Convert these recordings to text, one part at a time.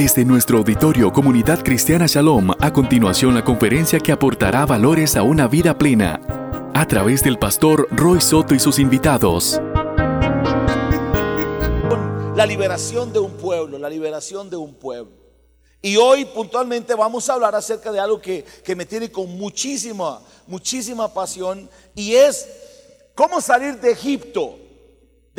Desde nuestro auditorio Comunidad Cristiana Shalom, a continuación la conferencia que aportará valores a una vida plena, a través del pastor Roy Soto y sus invitados. La liberación de un pueblo, la liberación de un pueblo. Y hoy puntualmente vamos a hablar acerca de algo que, que me tiene con muchísima, muchísima pasión y es cómo salir de Egipto.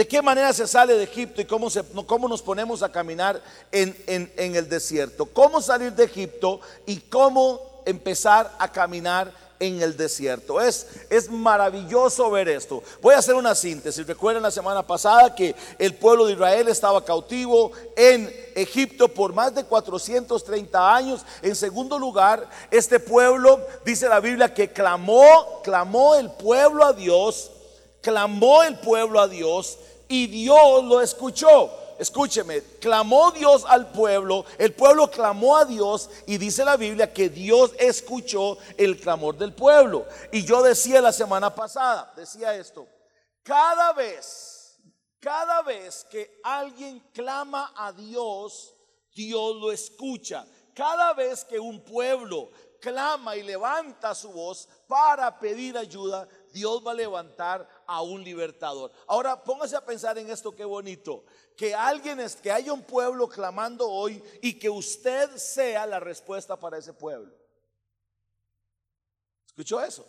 ¿De qué manera se sale de Egipto y cómo, se, cómo nos ponemos a caminar en, en, el desierto? ¿Cómo salir de Egipto y cómo empezar a caminar en el desierto? Es, es maravilloso ver esto. Voy a hacer una síntesis. Recuerden la semana pasada que el pueblo de Israel estaba cautivo en Egipto por más de 430 años. En segundo lugar, este pueblo, dice la Biblia, que clamó, clamó el pueblo a Dios clamó el pueblo a Dios y Dios lo escuchó. Escúcheme, clamó Dios al pueblo, el pueblo clamó a Dios y dice la Biblia que Dios escuchó el clamor del pueblo. Y yo decía la semana pasada, decía esto, cada vez, cada vez que alguien clama a Dios, Dios lo escucha. Cada vez que un pueblo clama y levanta su voz para pedir ayuda, Dios va a levantar a un libertador. Ahora póngase a pensar en esto, qué bonito. Que alguien, es, que haya un pueblo clamando hoy y que usted sea la respuesta para ese pueblo. ¿Escuchó eso?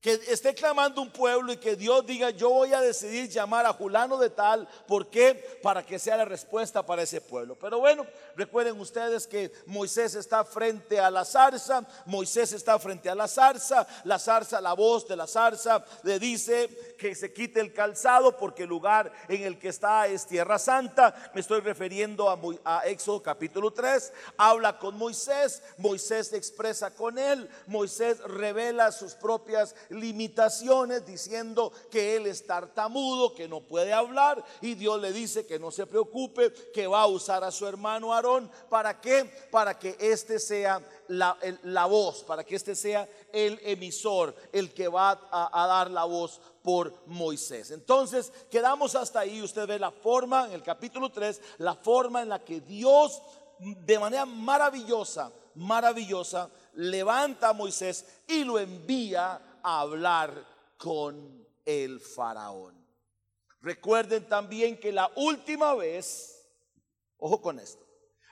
que esté clamando un pueblo y que Dios diga, yo voy a decidir llamar a Julano de tal, ¿por qué? Para que sea la respuesta para ese pueblo. Pero bueno, recuerden ustedes que Moisés está frente a la zarza, Moisés está frente a la zarza, la zarza, la voz de la zarza le dice que se quite el calzado porque el lugar en el que está es tierra santa. Me estoy refiriendo a, Éxodo capítulo 3, habla con Moisés, Moisés expresa con él, Moisés revela sus propias limitaciones diciendo que él es tartamudo, que no puede hablar y Dios le dice que no se preocupe, que va a usar a su hermano Aarón. ¿Para qué? Para que este sea la, la voz, para que este sea el emisor, el que va a, a dar la voz por Moisés. Entonces, quedamos hasta ahí. Usted ve la forma en el capítulo 3, la forma en la que Dios de manera maravillosa, maravillosa, levanta a Moisés y lo envía a hablar con el faraón. Recuerden también que la última vez, ojo con esto,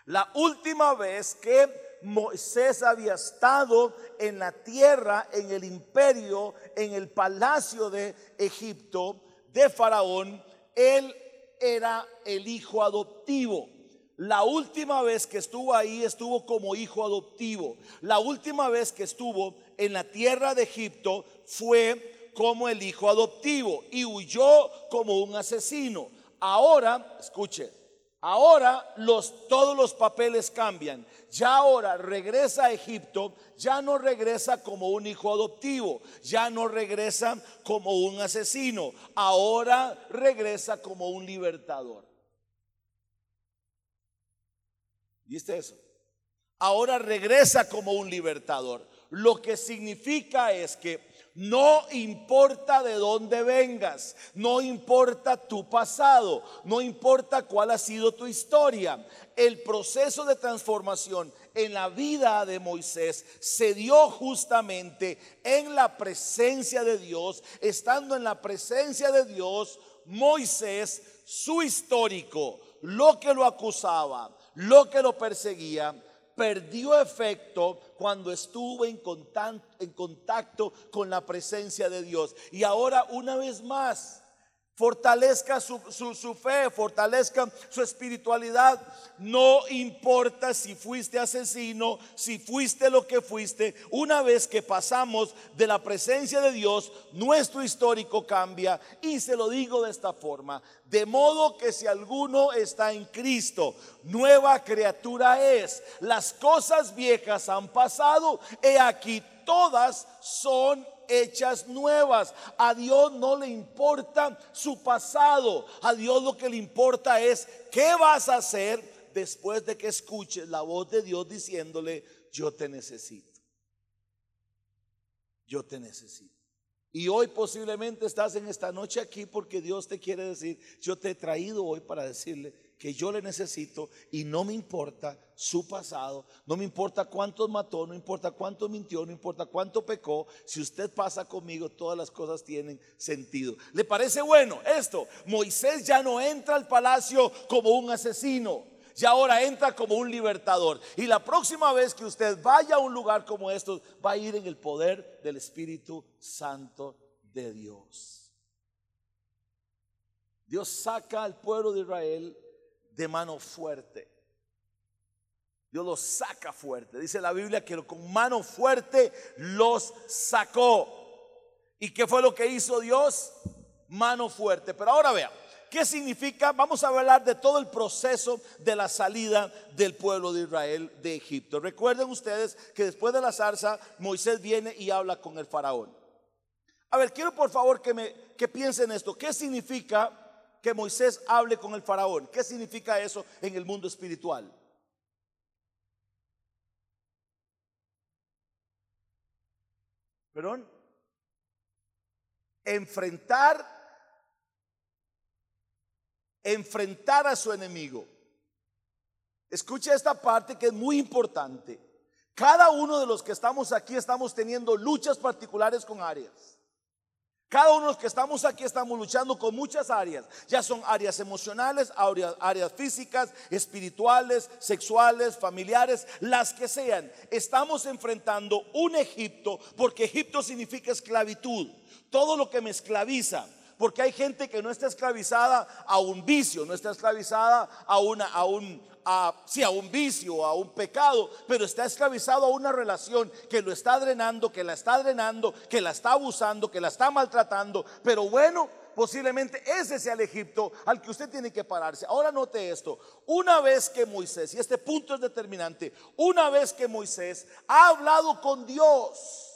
la última vez que Moisés había estado en la tierra, en el imperio, en el palacio de Egipto, de Faraón, él era el hijo adoptivo. La última vez que estuvo ahí estuvo como hijo adoptivo. La última vez que estuvo en la tierra de Egipto fue como el hijo adoptivo y huyó como un asesino. Ahora, escuche, ahora todos los papeles cambian. Ya ahora regresa a Egipto, ya no regresa como un hijo adoptivo, ya no regresa como un asesino, ahora regresa como un libertador. ¿Viste eso? Ahora regresa como un libertador. Lo que significa es que no importa de dónde vengas, no importa tu pasado, no importa cuál ha sido tu historia. El proceso de transformación en la vida de Moisés se dio justamente en la presencia de Dios. Estando en la presencia de Dios, Moisés, su histórico, lo que lo acusaba, lo que lo perseguía, perdió efecto cuando estuvo en contacto, en contacto con la presencia de Dios. Y ahora una vez más fortalezca su, fe, fortalezca su espiritualidad. No importa si fuiste asesino, si fuiste lo que fuiste, una vez que pasamos de la presencia de Dios, nuestro histórico cambia y se lo digo de esta forma. De modo que si alguno está en Cristo, nueva criatura es. Las cosas viejas han pasado, he aquí todas son hechas nuevas. A Dios no le importa su pasado. A Dios lo que le importa es qué vas a hacer después de que escuches la voz de Dios diciéndole, yo te necesito. Yo te necesito. Y hoy posiblemente estás en esta noche aquí porque Dios te quiere decir, yo te he traído hoy para decirle que yo le necesito y no me importa su pasado, no me importa cuántos mató, no importa cuánto mintió, no importa cuánto pecó, si usted pasa conmigo, todas las cosas tienen sentido. ¿Le parece bueno esto? Moisés ya no entra al palacio como un asesino, ya ahora entra como un libertador. Y la próxima vez que usted vaya a un lugar como estos, va a ir en el poder del Espíritu Santo de Dios. Dios saca al pueblo de Israel de mano fuerte. Dios los saca fuerte. Dice la Biblia que con mano fuerte los sacó. ¿Y qué fue lo que hizo Dios? Mano fuerte. Pero ahora vea, ¿qué significa? Vamos a hablar de todo el proceso de la salida del pueblo de Israel de Egipto. Recuerden ustedes que después de la zarza, Moisés viene y habla con el faraón. A ver, quiero por favor que, me, que piensen esto. ¿Qué significa que Moisés hable con el faraón? ¿Qué significa eso en el mundo espiritual? perdón, enfrentar, enfrentar a su enemigo. Escucha esta parte que es muy importante. Cada uno de los que estamos aquí estamos teniendo luchas particulares con áreas. Cada uno de los que estamos aquí estamos luchando con muchas áreas. Ya son áreas emocionales, áreas, físicas, espirituales, sexuales, familiares, las que sean. Estamos enfrentando un Egipto porque Egipto significa esclavitud. Todo lo que me esclaviza, porque hay gente que no está esclavizada a un vicio, no está esclavizada a, una, a, un, a, a un vicio, a un pecado, pero está esclavizado a una relación que lo está drenando, que la está drenando, que la está abusando, que la está maltratando. Pero bueno, posiblemente ese sea el Egipto al que usted tiene que pararse. Ahora note esto, una vez que Moisés, y este punto es determinante, una vez que Moisés ha hablado con Dios,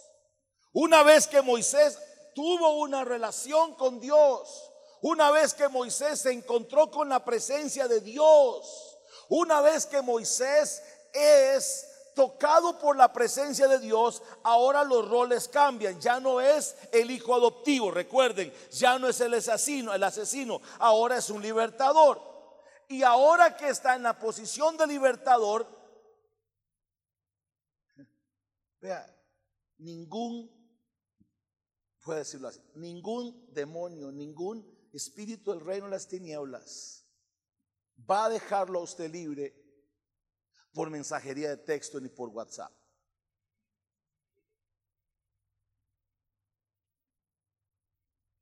una vez que Moisés tuvo una relación con Dios, una vez que Moisés se encontró con la presencia de Dios, una vez que Moisés es tocado por la presencia de Dios, ahora los roles cambian. Ya no es el hijo adoptivo, recuerden, ya no es el asesino, el asesino, ahora es un libertador. Y ahora que está en la posición de libertador, vea, ningún puede decirlo así, ningún demonio, ningún espíritu del reino de las tinieblas va a dejarlo a usted libre por mensajería de texto ni por WhatsApp.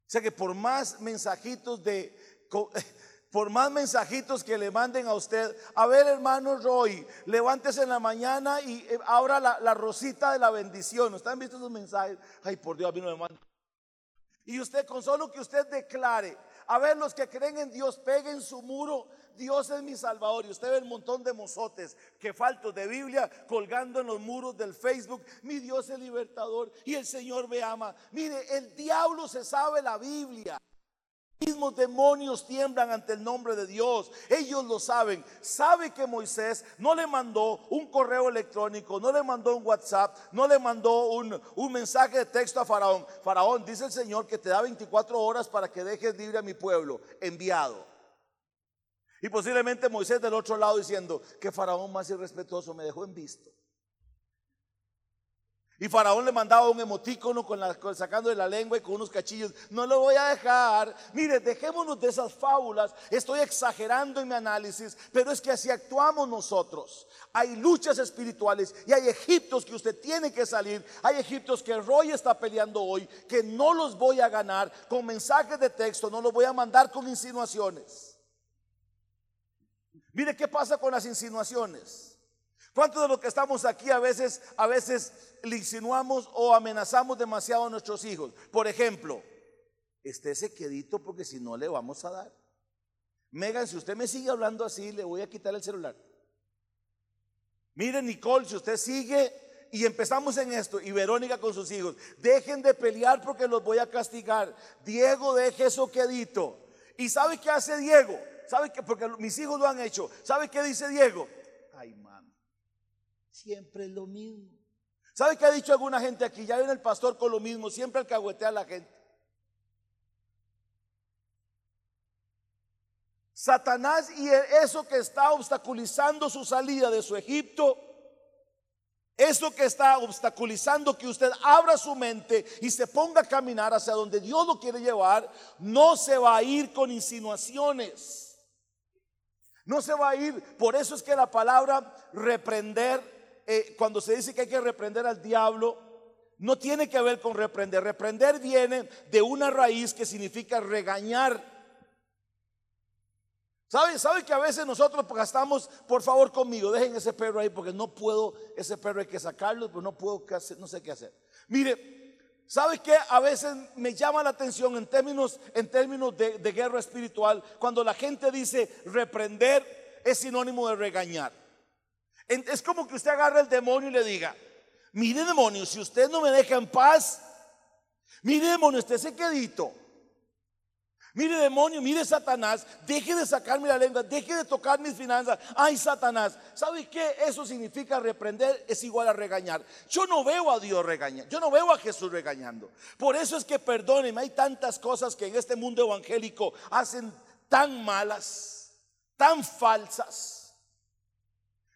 O sea que por más mensajitos de por más mensajitos que le manden a usted, a ver hermano Roy, levántese en la mañana y eh, abra la, rosita de la bendición. ¿Ustedes han visto esos mensajes? Ay, por Dios, a mí no me mandan y usted con solo que usted declare, a ver los que creen en Dios, peguen su muro, Dios es mi salvador. Y usted ve el montón de mozotes que faltos de Biblia colgando en los muros del Facebook. Mi Dios es libertador y el Señor me ama. Mire, el diablo se sabe la Biblia mismos demonios tiemblan ante el nombre de Dios. Ellos lo saben. Sabe que Moisés no le mandó un correo electrónico, no le mandó un WhatsApp, no le mandó un, un, mensaje de texto a Faraón. Faraón, dice el Señor que te da 24 horas para que dejes libre a mi pueblo. Enviado. Y posiblemente Moisés del otro lado diciendo que Faraón más irrespetuoso me dejó en visto. Y Faraón le mandaba un emotícono con la, sacando de la lengua y con unos cachillos. No lo voy a dejar. Mire, dejémonos de esas fábulas. Estoy exagerando en mi análisis, pero es que así actuamos nosotros. Hay luchas espirituales y hay egiptos que usted tiene que salir. Hay egiptos que Roy está peleando hoy, que no los voy a ganar con mensajes de texto, no los voy a mandar con insinuaciones. Mire qué pasa con las insinuaciones. ¿Cuántos de los que estamos aquí a veces, a veces le insinuamos o amenazamos demasiado a nuestros hijos? Por ejemplo, estése quedito porque si no le vamos a dar. Megan, si usted me sigue hablando así, le voy a quitar el celular. Mire, Nicole, si usted sigue y empezamos en esto, y Verónica con sus hijos, dejen de pelear porque los voy a castigar. Diego, deje eso quedito. ¿Y sabe qué hace Diego? ¿Sabe que Porque mis hijos lo han hecho. ¿Sabe qué dice Diego? Ay, Siempre es lo mismo. ¿Sabe qué ha dicho alguna gente aquí? Ya viene el pastor con lo mismo, siempre alcahuetea a la gente. Satanás y eso que está obstaculizando su salida de su Egipto, eso que está obstaculizando que usted abra su mente y se ponga a caminar hacia donde Dios lo quiere llevar, no se va a ir con insinuaciones. No se va a ir. Por eso es que la palabra reprender, eh, cuando se dice que hay que reprender al diablo, no tiene que ver con reprender. Reprender viene de una raíz que significa regañar. ¿Sabe, ¿Sabe que a veces nosotros gastamos, por favor conmigo, dejen ese perro ahí porque no puedo, ese perro hay que sacarlo, pero no puedo, no sé qué hacer. Mire, ¿sabe que a veces me llama la atención en términos, en términos de, de guerra espiritual cuando la gente dice reprender es sinónimo de regañar? Es como que usted agarra el demonio y le diga, mire demonio, si usted no me deja en paz, mire demonio, usted se quedito. Mire demonio, mire Satanás, deje de sacarme la lengua, deje de tocar mis finanzas. Ay Satanás, ¿sabe qué? Eso significa reprender, es igual a regañar. Yo no veo a Dios regañar, yo no veo a Jesús regañando. Por eso es que perdónenme, hay tantas cosas que en este mundo evangélico hacen tan malas, tan falsas.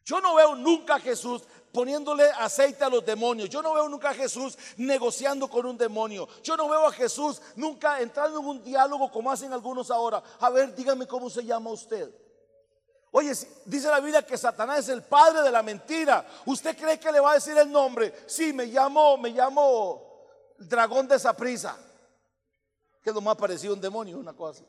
Yo no veo nunca a Jesús poniéndole aceite a los demonios. Yo no veo nunca a Jesús negociando con un demonio. Yo no veo a Jesús nunca entrando en un diálogo como hacen algunos ahora. A ver, dígame cómo se llama usted. Oye, dice la Biblia que Satanás es el padre de la mentira. ¿Usted cree que le va a decir el nombre? Sí, me llamo, me llamo dragón de esa prisa. Que es lo más parecido a un demonio, una cosa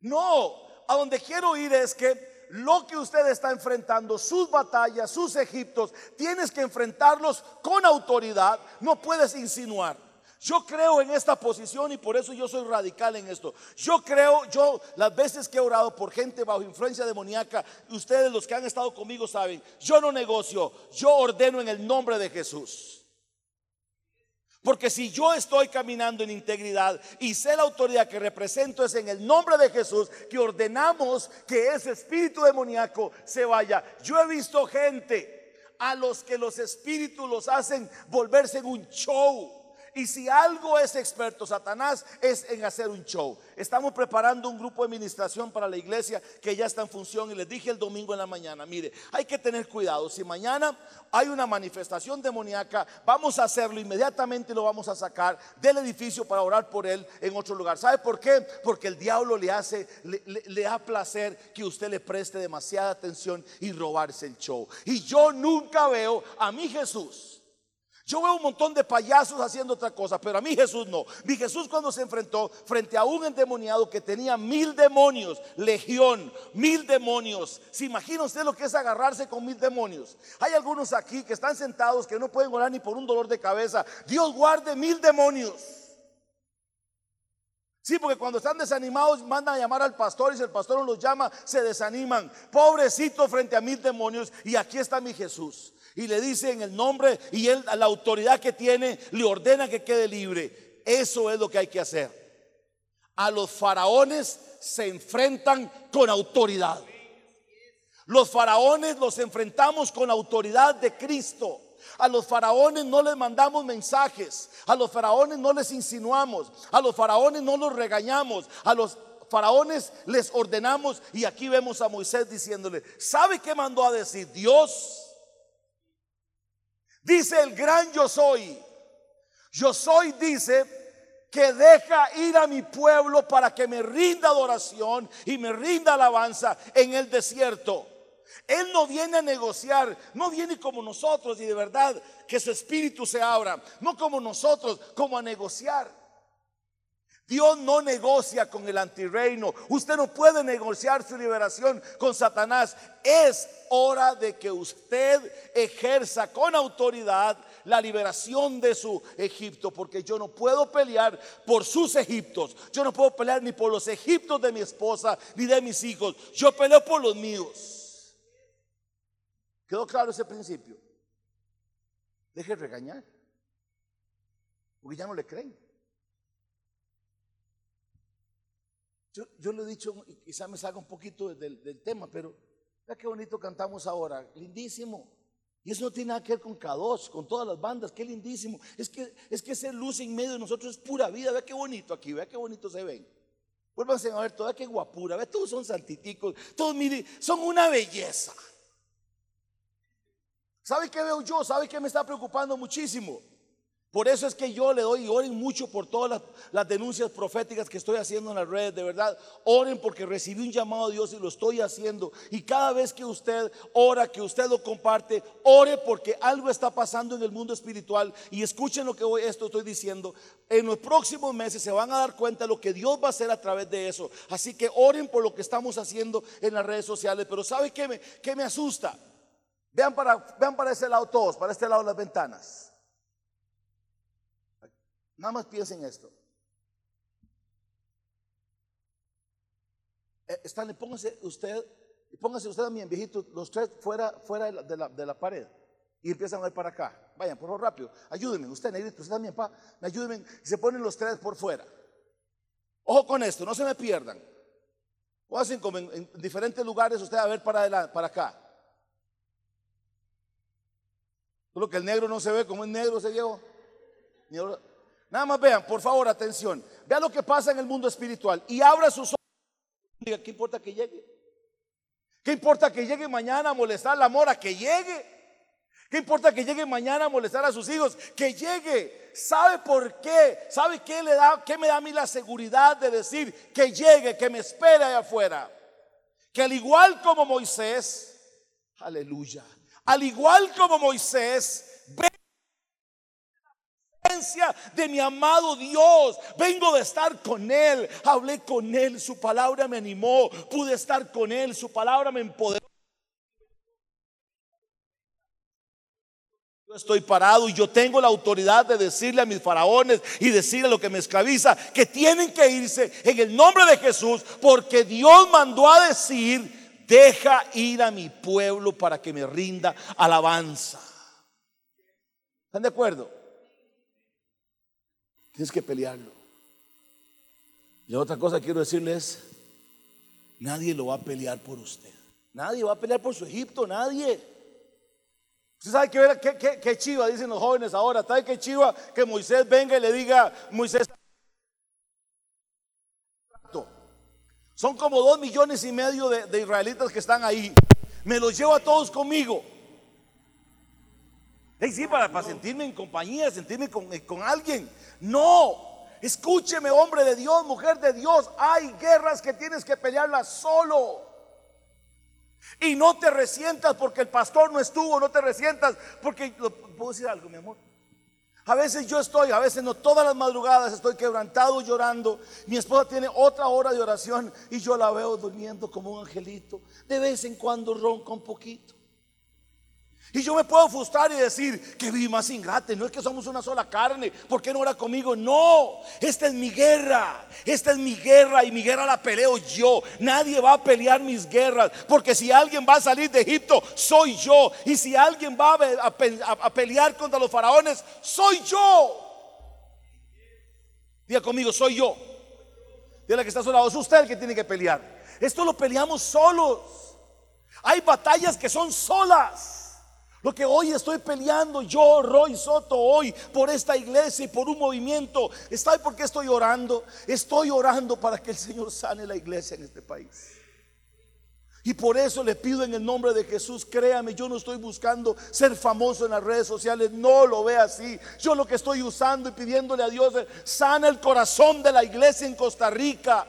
No, a donde quiero ir es que lo que usted está enfrentando, sus batallas, sus egiptos, tienes que enfrentarlos con autoridad, no puedes insinuar. Yo creo en esta posición y por eso yo soy radical en esto. Yo creo, yo las veces que he orado por gente bajo influencia demoníaca, ustedes los que han estado conmigo saben, yo no negocio, yo ordeno en el nombre de Jesús. Porque si yo estoy caminando en integridad y sé la autoridad que represento es en el nombre de Jesús que ordenamos que ese espíritu demoníaco se vaya. Yo he visto gente a los que los espíritus los hacen volverse en un show y si algo es experto Satanás es en hacer un show. Estamos preparando un grupo de administración para la iglesia que ya está en función y les dije el domingo en la mañana, mire, hay que tener cuidado. Si mañana hay una manifestación demoníaca, vamos a hacerlo inmediatamente y lo vamos a sacar del edificio para orar por él en otro lugar. ¿Sabe por qué? Porque el diablo le hace, le, le da placer que usted le preste demasiada atención y robarse el show. Y yo nunca veo a mi Jesús yo veo un montón de payasos haciendo otra cosa, pero a mí Jesús no. Mi Jesús cuando se enfrentó frente a un endemoniado que tenía mil demonios, legión, mil demonios. ¿Se imagina usted lo que es agarrarse con mil demonios? Hay algunos aquí que están sentados que no pueden orar ni por un dolor de cabeza. Dios guarde mil demonios. Sí, porque cuando están desanimados mandan a llamar al pastor y si el pastor no los llama, se desaniman. Pobrecito frente a mil demonios. Y aquí está mi Jesús y le dice en el nombre y él a la autoridad que tiene le ordena que quede libre. Eso es lo que hay que hacer. A los faraones se enfrentan con autoridad. Los faraones los enfrentamos con autoridad de Cristo. A los faraones no les mandamos mensajes. A los faraones no les insinuamos. A los faraones no los regañamos. A los faraones les ordenamos. Y aquí vemos a Moisés diciéndole, ¿sabe qué mandó a decir Dios? Dice el gran yo soy. Yo soy, dice, que deja ir a mi pueblo para que me rinda adoración y me rinda alabanza en el desierto. Él no viene a negociar, no viene como nosotros y de verdad que su espíritu se abra, no como nosotros, como a negociar. Dios no negocia con el antirreino. Usted no puede negociar su liberación con Satanás. Es hora de que usted ejerza con autoridad la liberación de su Egipto, porque yo no puedo pelear por sus Egiptos. Yo no puedo pelear ni por los Egiptos de mi esposa ni de mis hijos. Yo peleo por los míos. ¿Quedó claro ese principio? Deje de regañar, porque ya no le creen. Yo, le he dicho, quizá me salga un poquito del, tema, pero vea qué bonito cantamos ahora, lindísimo. Y eso no tiene nada que ver con K2, con todas las bandas, qué lindísimo. Es que, es que ese luz en medio de nosotros es pura vida, vea qué bonito aquí, vea qué bonito se ven. Vuelvan a ver, toda que guapura, ve, todos son santiticos, todos miren, son una belleza. ¿Sabe qué veo yo? ¿Sabe qué me está preocupando muchísimo? Por eso es que yo le doy y oren mucho por todas las, denuncias proféticas que estoy haciendo en las redes. De verdad, oren porque recibí un llamado de Dios y lo estoy haciendo. Y cada vez que usted ora, que usted lo comparte, ore porque algo está pasando en el mundo espiritual. Y escuchen lo que hoy esto estoy diciendo. En los próximos meses se van a dar cuenta de lo que Dios va a hacer a través de eso. Así que oren por lo que estamos haciendo en las redes sociales. Pero ¿sabe qué me, qué me asusta? Vean para, vean para ese lado todos, para este lado las ventanas. Nada más piensen esto. Eh, Stanley, póngase usted, póngase usted mi viejito, los tres fuera, fuera de, la, de, la, pared y empiezan a ver para acá. Vayan, por favor, rápido. Ayúdenme, usted, negrito, usted también, pa, me ayúdenme. Se ponen los tres por fuera. Ojo con esto, no se me pierdan. O hacen como en, diferentes lugares, usted a ver para, para acá. Solo que el negro no se ve como el negro se llevó. Nada más vean, por favor, atención. Vean lo que pasa en el mundo espiritual y abra sus ojos. Diga, ¿qué importa que llegue? ¿Qué importa que llegue mañana a molestar a la mora? Que llegue. ¿Qué importa que llegue mañana a molestar a sus hijos? Que llegue. ¿Sabe por qué? ¿Sabe qué le da? ¿Qué me da a mí la seguridad de decir que llegue, que me espere allá afuera? Que al igual como Moisés, aleluya, al igual como Moisés, de mi amado Dios. Vengo de estar con Él. Hablé con Él. Su palabra me animó. Pude estar con Él. Su palabra me empoderó. Yo estoy parado y yo tengo la autoridad de decirle a mis faraones y decirle a lo que me esclaviza que tienen que irse en el nombre de Jesús porque Dios mandó a decir, deja ir a mi pueblo para que me rinda alabanza. ¿Están de acuerdo? Tienes que pelearlo. Y otra cosa quiero decirles, nadie lo va a pelear por usted. Nadie va a pelear por su Egipto, nadie. Usted sabe que, que, chiva, dicen los jóvenes ahora, ¿sabe qué chiva que Moisés venga y le diga, Moisés, son como dos millones y medio de, israelitas que están ahí. Me los llevo a todos conmigo. Y sí, para, sentirme en compañía, sentirme con, con alguien. No, escúcheme hombre de Dios, mujer de Dios, hay guerras que tienes que pelearlas solo. Y no te resientas porque el pastor no estuvo, no te resientas porque, ¿puedo decir algo, mi amor? A veces yo estoy, a veces no, todas las madrugadas estoy quebrantado llorando. Mi esposa tiene otra hora de oración y yo la veo durmiendo como un angelito. De vez en cuando ronca un poquito. Y yo me puedo frustrar y decir que vi más ingrate. No es que somos una sola carne. ¿Por qué no era conmigo? No, esta es mi guerra. Esta es mi guerra y mi guerra la peleo yo. Nadie va a pelear mis guerras. Porque si alguien va a salir de Egipto, soy yo. Y si alguien va a, pelear contra los faraones, soy yo. Diga conmigo, soy yo. Dile que está a es usted el que tiene que pelear. Esto lo peleamos solos. Hay batallas que son solas. Lo que hoy estoy peleando yo, Roy Soto, hoy por esta iglesia y por un movimiento, ¿está por qué estoy orando? Estoy orando para que el Señor sane la iglesia en este país. Y por eso le pido en el nombre de Jesús, créame, yo no estoy buscando ser famoso en las redes sociales, no lo ve así. Yo lo que estoy usando y pidiéndole a Dios es, sana el corazón de la iglesia en Costa Rica.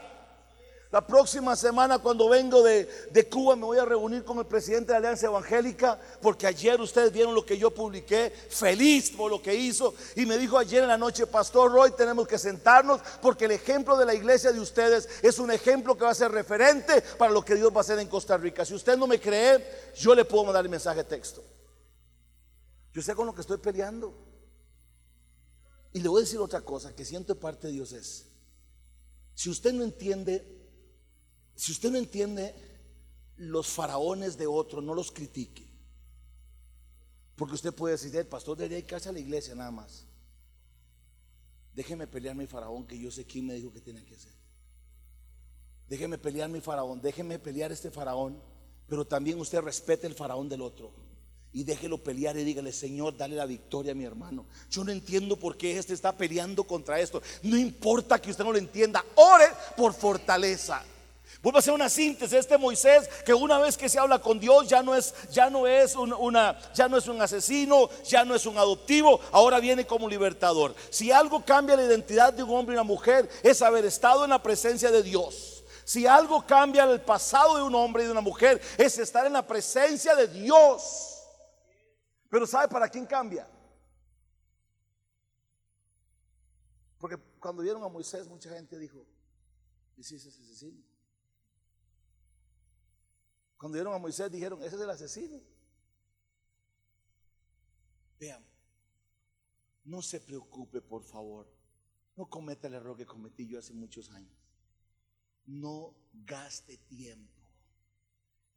La próxima semana cuando vengo de, Cuba me voy a reunir con el presidente de la Alianza Evangélica porque ayer ustedes vieron lo que yo publiqué, feliz por lo que hizo y me dijo ayer en la noche, Pastor Roy, tenemos que sentarnos porque el ejemplo de la iglesia de ustedes es un ejemplo que va a ser referente para lo que Dios va a hacer en Costa Rica. Si usted no me cree, yo le puedo mandar el mensaje texto. Yo sé con lo que estoy peleando. Y le voy a decir otra cosa que siento parte de Dios es, si usted no entiende si usted no entiende los faraones de otro, no los critique. Porque usted puede decir, el pastor debería ir a la iglesia nada más. Déjeme pelear mi faraón, que yo sé quién me dijo que tiene que hacer. Déjeme pelear mi faraón, déjeme pelear este faraón, pero también usted respete el faraón del otro. y déjelo pelear y dígale, Señor, dale la victoria a mi hermano. Yo no entiendo por qué este está peleando contra esto. No importa que usted no lo entienda, ore por fortaleza. Vuelvo a hacer una síntesis. Este Moisés que una vez que se habla con Dios ya no es, ya no es un, una, ya no es un asesino, ya no es un adoptivo, ahora viene como libertador. Si algo cambia la identidad de un hombre y una mujer es haber estado en la presencia de Dios. Si algo cambia el pasado de un hombre y de una mujer es estar en la presencia de Dios. Pero ¿sabe para quién cambia? Porque cuando vieron a Moisés, mucha gente dijo, ¿y si es asesino? Cuando vieron a Moisés, dijeron, ese es el asesino. Vean, no se preocupe, por favor. No cometa el error que cometí yo hace muchos años. No gaste tiempo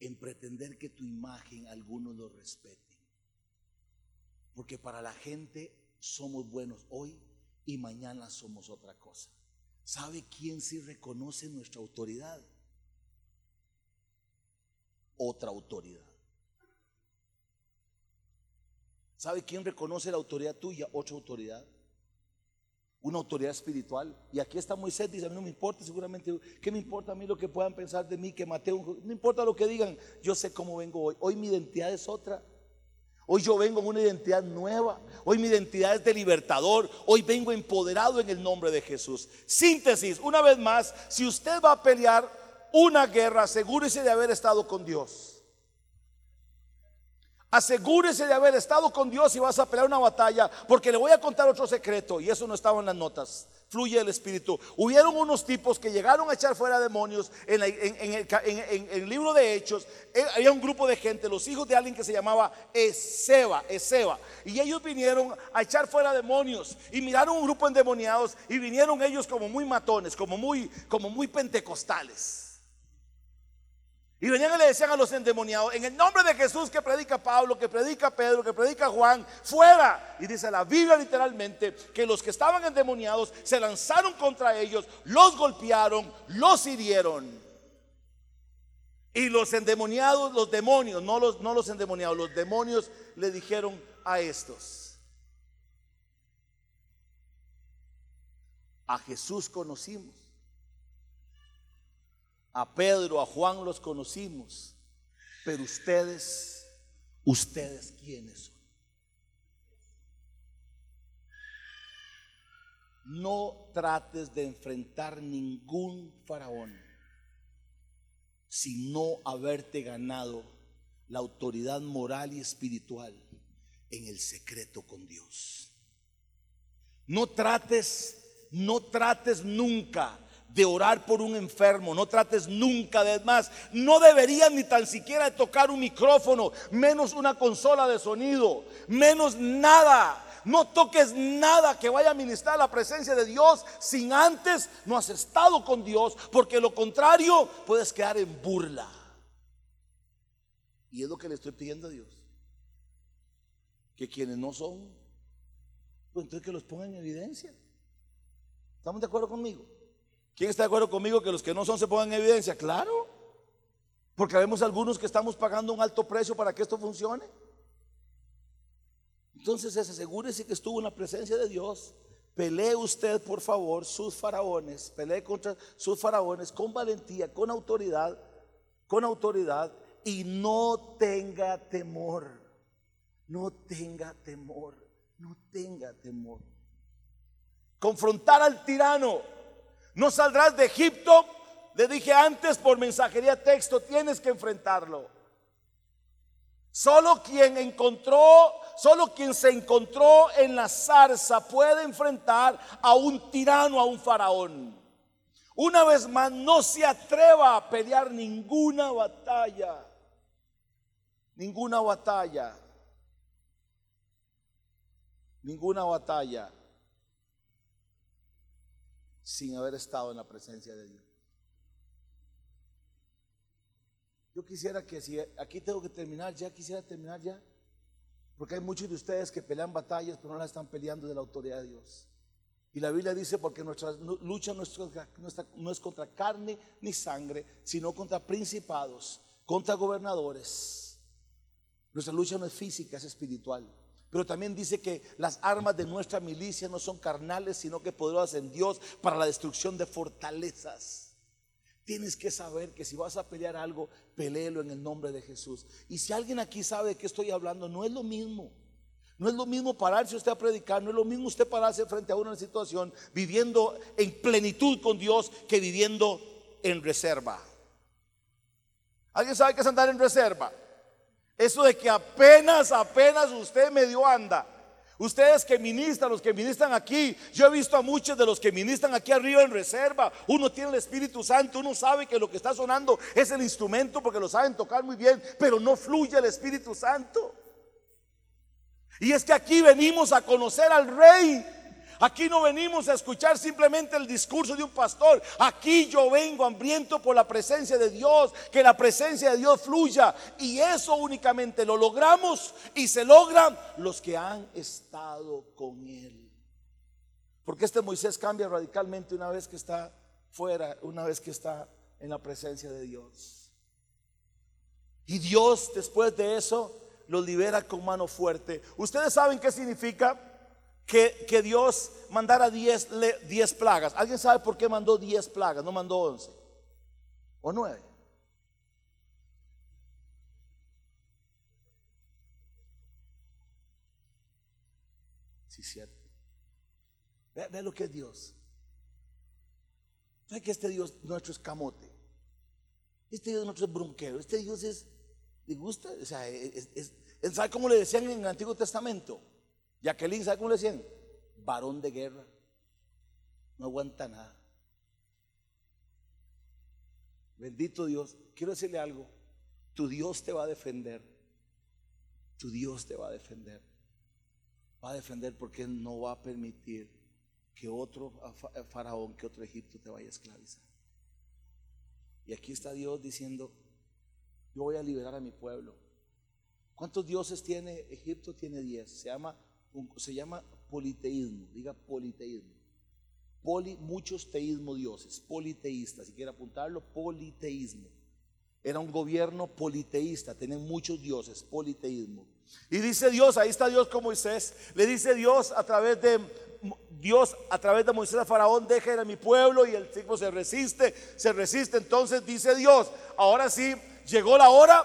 en pretender que tu imagen algunos lo respete. Porque para la gente somos buenos hoy y mañana somos otra cosa. ¿Sabe quién sí reconoce nuestra autoridad? Otra autoridad. ¿Sabe quién reconoce la autoridad tuya? Otra autoridad. Una autoridad espiritual. Y aquí está Moisés, dice, a mí no me importa seguramente, ¿qué me importa a mí lo que puedan pensar de mí? Que Mateo, no importa lo que digan, yo sé cómo vengo hoy. Hoy mi identidad es otra. Hoy yo vengo en una identidad nueva. Hoy mi identidad es de libertador. Hoy vengo empoderado en el nombre de Jesús. Síntesis, una vez más, si usted va a pelear una guerra, asegúrese de haber estado con Dios. Asegúrese de haber estado con Dios y vas a pelear una batalla, porque le voy a contar otro secreto, y eso no estaba en las notas. Fluye el Espíritu. Hubieron unos tipos que llegaron a echar fuera demonios en, el, libro de Hechos. Eh, había un grupo de gente, los hijos de alguien que se llamaba Eseba, Eseba. Y ellos vinieron a echar fuera demonios y miraron un grupo endemoniados y vinieron ellos como muy matones, como muy, como muy pentecostales. Y venían y le decían a los endemoniados, en el nombre de Jesús que predica Pablo, que predica Pedro, que predica Juan, fuera. Y dice la Biblia literalmente que los que estaban endemoniados se lanzaron contra ellos, los golpearon, los hirieron. Y los endemoniados, los demonios, no los, no los endemoniados, los demonios le dijeron a estos, a Jesús conocimos a Pedro, a Juan los conocimos, pero ustedes, ustedes quiénes son. No trates de enfrentar ningún faraón sin no haberte ganado la autoridad moral y espiritual en el secreto con Dios. No trates, no trates nunca de orar por un enfermo. No trates nunca de más. No deberías ni tan siquiera tocar un micrófono, menos una consola de sonido, menos nada. No toques nada que vaya a ministrar la presencia de Dios sin antes no has estado con Dios, porque lo contrario puedes quedar en burla. Y es lo que le estoy pidiendo a Dios. Que quienes no son, pues entonces que los pongan en evidencia. ¿Estamos de acuerdo conmigo? ¿Quién está de acuerdo conmigo que los que no son se pongan en evidencia? Claro. Porque vemos algunos que estamos pagando un alto precio para que esto funcione. Entonces asegúrese que estuvo en la presencia de Dios. Pelee usted, por favor, sus faraones. Pelee contra sus faraones con valentía, con autoridad, con autoridad. Y no tenga temor. No tenga temor. No tenga temor. Confrontar al tirano no saldrás de Egipto, le dije antes por mensajería texto, tienes que enfrentarlo. Solo quien encontró, solo quien se encontró en la zarza puede enfrentar a un tirano, a un faraón. Una vez más, no se atreva a pelear ninguna batalla. Ninguna batalla. Ninguna batalla sin haber estado en la presencia de Dios. Yo quisiera que si aquí tengo que terminar ya, quisiera terminar ya. Porque hay muchos de ustedes que pelean batallas, pero no las están peleando de la autoridad de Dios. Y la Biblia dice, porque nuestra lucha no es, contra, carne ni sangre, sino contra principados, contra gobernadores. Nuestra lucha no es física, es espiritual. Pero también dice que las armas de nuestra milicia no son carnales, sino que poderosas en Dios para la destrucción de fortalezas. Tienes que saber que si vas a pelear algo, peleelo en el nombre de Jesús. Y si alguien aquí sabe de qué estoy hablando, no es lo mismo. No es lo mismo pararse usted a predicar, no es lo mismo usted pararse frente a una situación viviendo en plenitud con Dios que viviendo en reserva. ¿Alguien sabe qué es andar en reserva? Eso de que apenas, apenas usted medio anda. Ustedes que ministran, los que ministran aquí, yo he visto a muchos de los que ministran aquí arriba en reserva. Uno tiene el Espíritu Santo, uno sabe que lo que está sonando es el instrumento porque lo saben tocar muy bien, pero no fluye el Espíritu Santo. Y es que aquí venimos a conocer al Rey. Aquí no venimos a escuchar simplemente el discurso de un pastor. Aquí yo vengo hambriento por la presencia de Dios, que la presencia de Dios fluya. Y eso únicamente lo logramos y se logran los que han estado con Él. Porque este Moisés cambia radicalmente una vez que está fuera, una vez que está en la presencia de Dios. Y Dios después de eso los libera con mano fuerte. ¿Ustedes saben qué significa que, Dios mandara 10 plagas? ¿Alguien sabe por qué mandó 10 plagas? No mandó 11 o 9. Sí, cierto. Ve, lo que es Dios. No que este Dios nuestro es camote. Este Dios nuestro es bronquero. Este Dios es ¿Le gusta? O sea, ¿sabe cómo le decían en el Antiguo Testamento? Jacqueline, ¿sabe cómo le decían? Varón de guerra. No aguanta nada. Bendito Dios. Quiero decirle algo. Tu Dios te va a defender. Tu Dios te va a defender. Va a defender porque no va a permitir que otro faraón, que otro Egipto te vaya a esclavizar. Y aquí está Dios diciendo, yo voy a liberar a mi pueblo. ¿Cuántos dioses tiene Egipto? Tiene diez. Se llama, se llama politeísmo. Diga politeísmo. Poli, muchos teísmo dioses, politeístas. Si quiere apuntarlo, politeísmo. Era un gobierno politeísta, tienen muchos dioses, politeísmo. Y dice Dios, ahí está Dios con Moisés. Le dice Dios a través de Dios a través de Moisés a Faraón, deja ir a mi pueblo y el tipo se resiste, se resiste. Entonces dice Dios, ahora sí, llegó la hora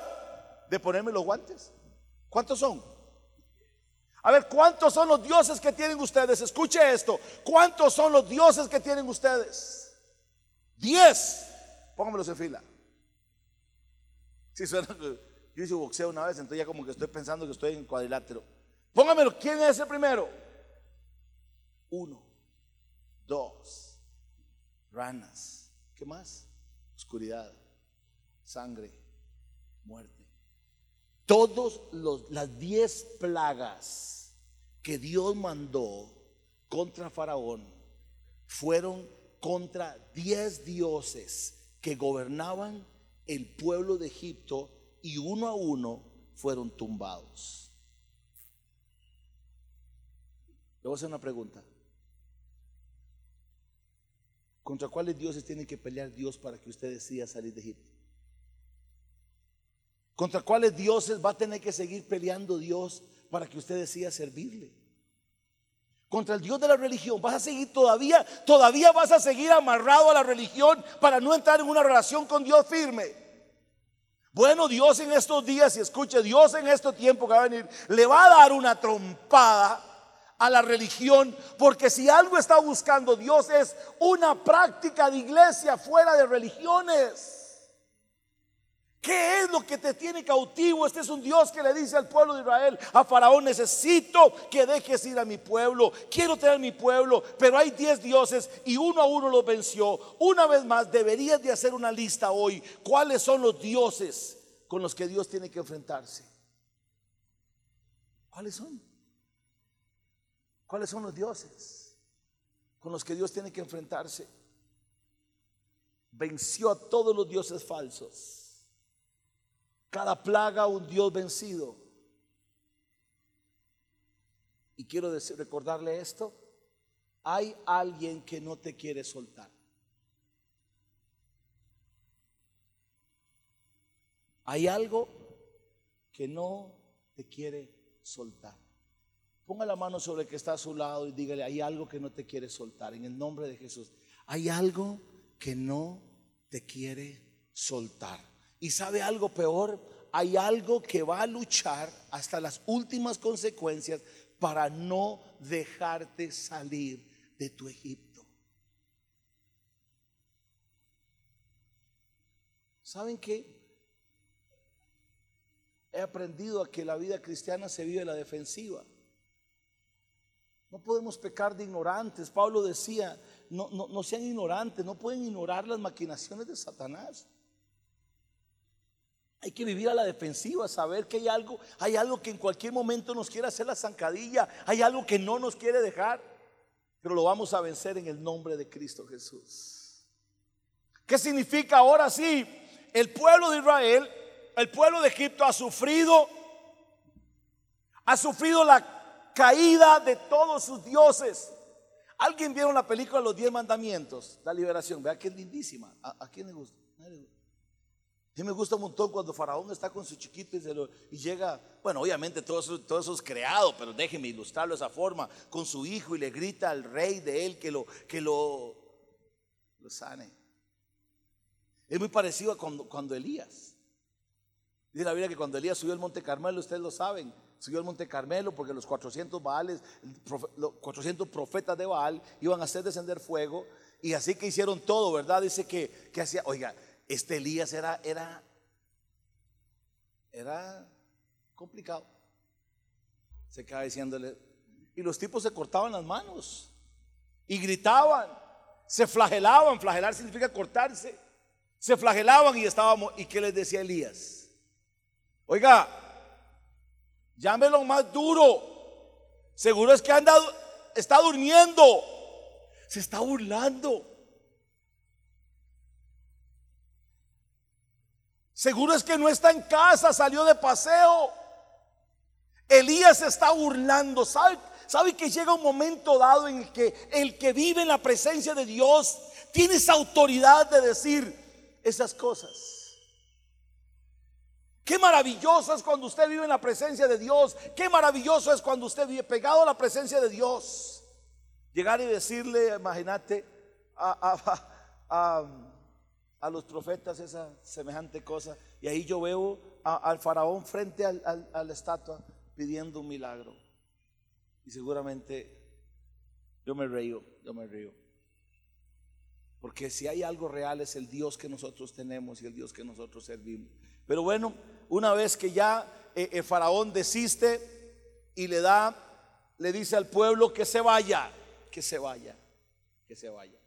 de ponerme los guantes. ¿Cuántos son? A ver, ¿cuántos son los dioses que tienen ustedes? Escuche esto. ¿Cuántos son los dioses que tienen ustedes? Diez. Póngamelos en fila. Si suena, yo hice boxeo una vez, entonces ya como que estoy pensando que estoy en cuadrilátero. Póngamelo. ¿Quién es el primero? Uno, dos, ranas. ¿Qué más? Oscuridad, sangre, muerte. Todos las diez plagas que Dios mandó contra Faraón fueron contra diez dioses que gobernaban el pueblo de Egipto y uno a uno fueron tumbados. Le voy a hacer una pregunta. ¿Contra cuáles dioses tiene que pelear Dios para que usted decida salir de Egipto? ¿Contra cuáles dioses va a tener que seguir peleando Dios para que usted decida servirle? Contra el Dios de la religión. ¿Vas a seguir todavía? ¿Todavía vas a seguir amarrado a la religión para no entrar en una relación con Dios firme? Bueno, Dios en estos días, y escuche, Dios en este tiempo que va a venir, le va a dar una trompada a la religión, porque si algo está buscando Dios es una práctica de iglesia fuera de religiones. ¿Qué es lo que te tiene cautivo? Este es un Dios que le dice al pueblo de Israel, a Faraón, necesito que dejes ir a mi pueblo, quiero tener mi pueblo, pero hay diez dioses y uno a uno los venció. Una vez más, deberías de hacer una lista hoy. ¿Cuáles son los dioses con los que Dios tiene que enfrentarse? ¿Cuáles son? ¿Cuáles son los dioses con los que Dios tiene que enfrentarse? Venció a todos los dioses falsos cada plaga un Dios vencido. Y quiero decir, recordarle esto, hay alguien que no te quiere soltar. Hay algo que no te quiere soltar. Ponga la mano sobre el que está a su lado y dígale, hay algo que no te quiere soltar. En el nombre de Jesús. Hay algo que no te quiere soltar. Y sabe algo peor, hay algo que va a luchar hasta las últimas consecuencias para no dejarte salir de tu Egipto. ¿Saben qué? He aprendido a que la vida cristiana se vive a la defensiva. No podemos pecar de ignorantes. Pablo decía, no, no, no sean ignorantes, no pueden ignorar las maquinaciones de Satanás. Hay que vivir a la defensiva, saber que hay algo, hay algo que en cualquier momento nos quiere hacer la zancadilla, hay algo que no nos quiere dejar, pero lo vamos a vencer en el nombre de Cristo Jesús. ¿Qué significa ahora sí? El pueblo de Israel, el pueblo de Egipto ha sufrido, ha sufrido la caída de todos sus dioses. ¿Alguien vieron la película Los Diez Mandamientos? La liberación, vea que es lindísima. ¿A, quién le gusta? A mí me gusta un montón cuando Faraón está con su chiquito y, llega, bueno, obviamente todo eso, todo eso es creado, pero déjeme ilustrarlo de esa forma, con su hijo y le grita al rey de él que lo, que lo sane. Es muy parecido a cuando, cuando Elías. Dice la Biblia que cuando Elías subió al Monte Carmelo, ustedes lo saben, subió al Monte Carmelo porque los 400 Baales, los 400 profetas de Baal iban a hacer descender fuego y así que hicieron todo, ¿verdad? Dice que, que hacía, oiga, este Elías era, era, era complicado. Se queda diciéndole. Y los tipos se cortaban las manos y gritaban, se flagelaban. Flagelar significa cortarse. Se flagelaban y estábamos. ¿Y qué les decía Elías? Oiga, llámelo más duro. Seguro es que anda, está durmiendo. Se está burlando. Seguro es que no está en casa, salió de paseo. Elías está burlando. ¿Sabe, ¿Sabe que llega un momento dado en el que el que vive en la presencia de Dios tiene esa autoridad de decir esas cosas? Qué maravilloso es cuando usted vive en la presencia de Dios. Qué maravilloso es cuando usted vive pegado a la presencia de Dios. Llegar y decirle, imagínate, a a los profetas esa semejante cosa. Y ahí yo veo al faraón frente al, a la estatua pidiendo un milagro. Y seguramente yo me río, yo me río. Porque si hay algo real es el Dios que nosotros tenemos y el Dios que nosotros servimos. Pero bueno, una vez que ya eh, el faraón desiste y le da, le dice al pueblo que se vaya, que se vaya, que se vaya.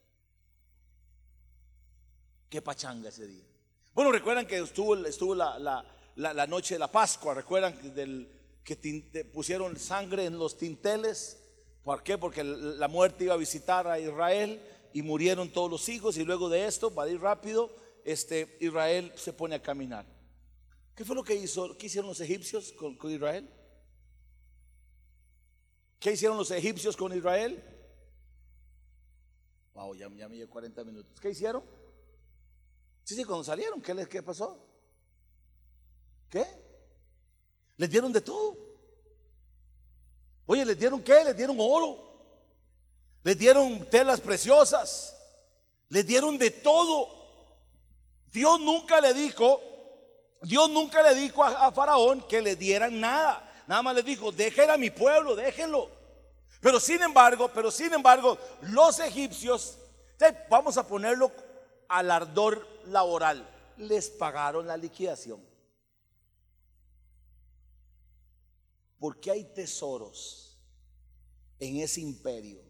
Qué pachanga ese día. Bueno, recuerdan que estuvo, estuvo la, noche de la Pascua, recuerdan del, que pusieron sangre en los tinteles. ¿Por qué? Porque la muerte iba a visitar a Israel y murieron todos los hijos y luego de esto, para ir rápido, este, Israel se pone a caminar. ¿Qué fue lo que hizo? ¿Qué hicieron los egipcios con, Israel? ¿Qué hicieron los egipcios con Israel? Wow, ya, ya me llevo 40 minutos. ¿Qué hicieron? Sí, sí, cuando salieron, ¿qué, les, qué pasó? ¿Qué? Les dieron de todo. Oye, ¿les dieron qué? Les dieron oro. Les dieron telas preciosas. Les dieron de todo. Dios nunca le dijo, Dios nunca le dijo a, Faraón que le dieran nada. Nada más le dijo, dejen a mi pueblo, déjenlo. Pero sin embargo, pero sin embargo, los egipcios, vamos a ponerlo al ardor laboral, les pagaron la liquidación. Porque hay tesoros en ese imperio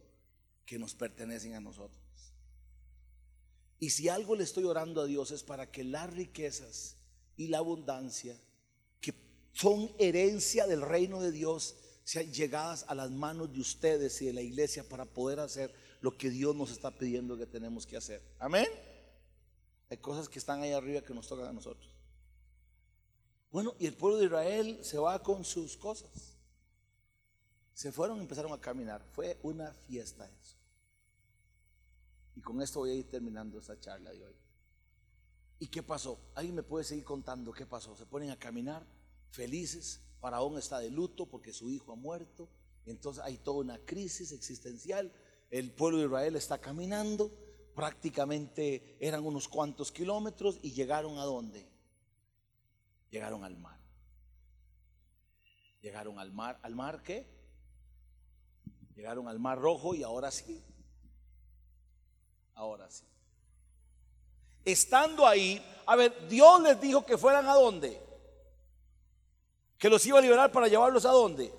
que nos pertenecen a nosotros. Y si algo le estoy orando a Dios es para que las riquezas y la abundancia que son herencia del reino de Dios sean llegadas a las manos de ustedes y de la iglesia para poder hacer lo que Dios nos está pidiendo que tenemos que hacer. Amén. Hay cosas que están ahí arriba que nos tocan a nosotros. Bueno, y el pueblo de Israel se va con sus cosas. Se fueron y empezaron a caminar. Fue una fiesta eso. Y con esto voy a ir terminando esta charla de hoy. ¿Y qué pasó? ¿Alguien me puede seguir contando qué pasó? Se ponen a caminar felices. Faraón está de luto porque su hijo ha muerto. Entonces hay toda una crisis existencial. El pueblo de Israel está caminando. Prácticamente eran unos cuantos kilómetros y llegaron a dónde? Llegaron al mar. Llegaron al mar. ¿Al mar qué? Llegaron al mar rojo y ahora sí. Ahora sí. Estando ahí, a ver, Dios les dijo que fueran a dónde? Que los iba a liberar para llevarlos a dónde?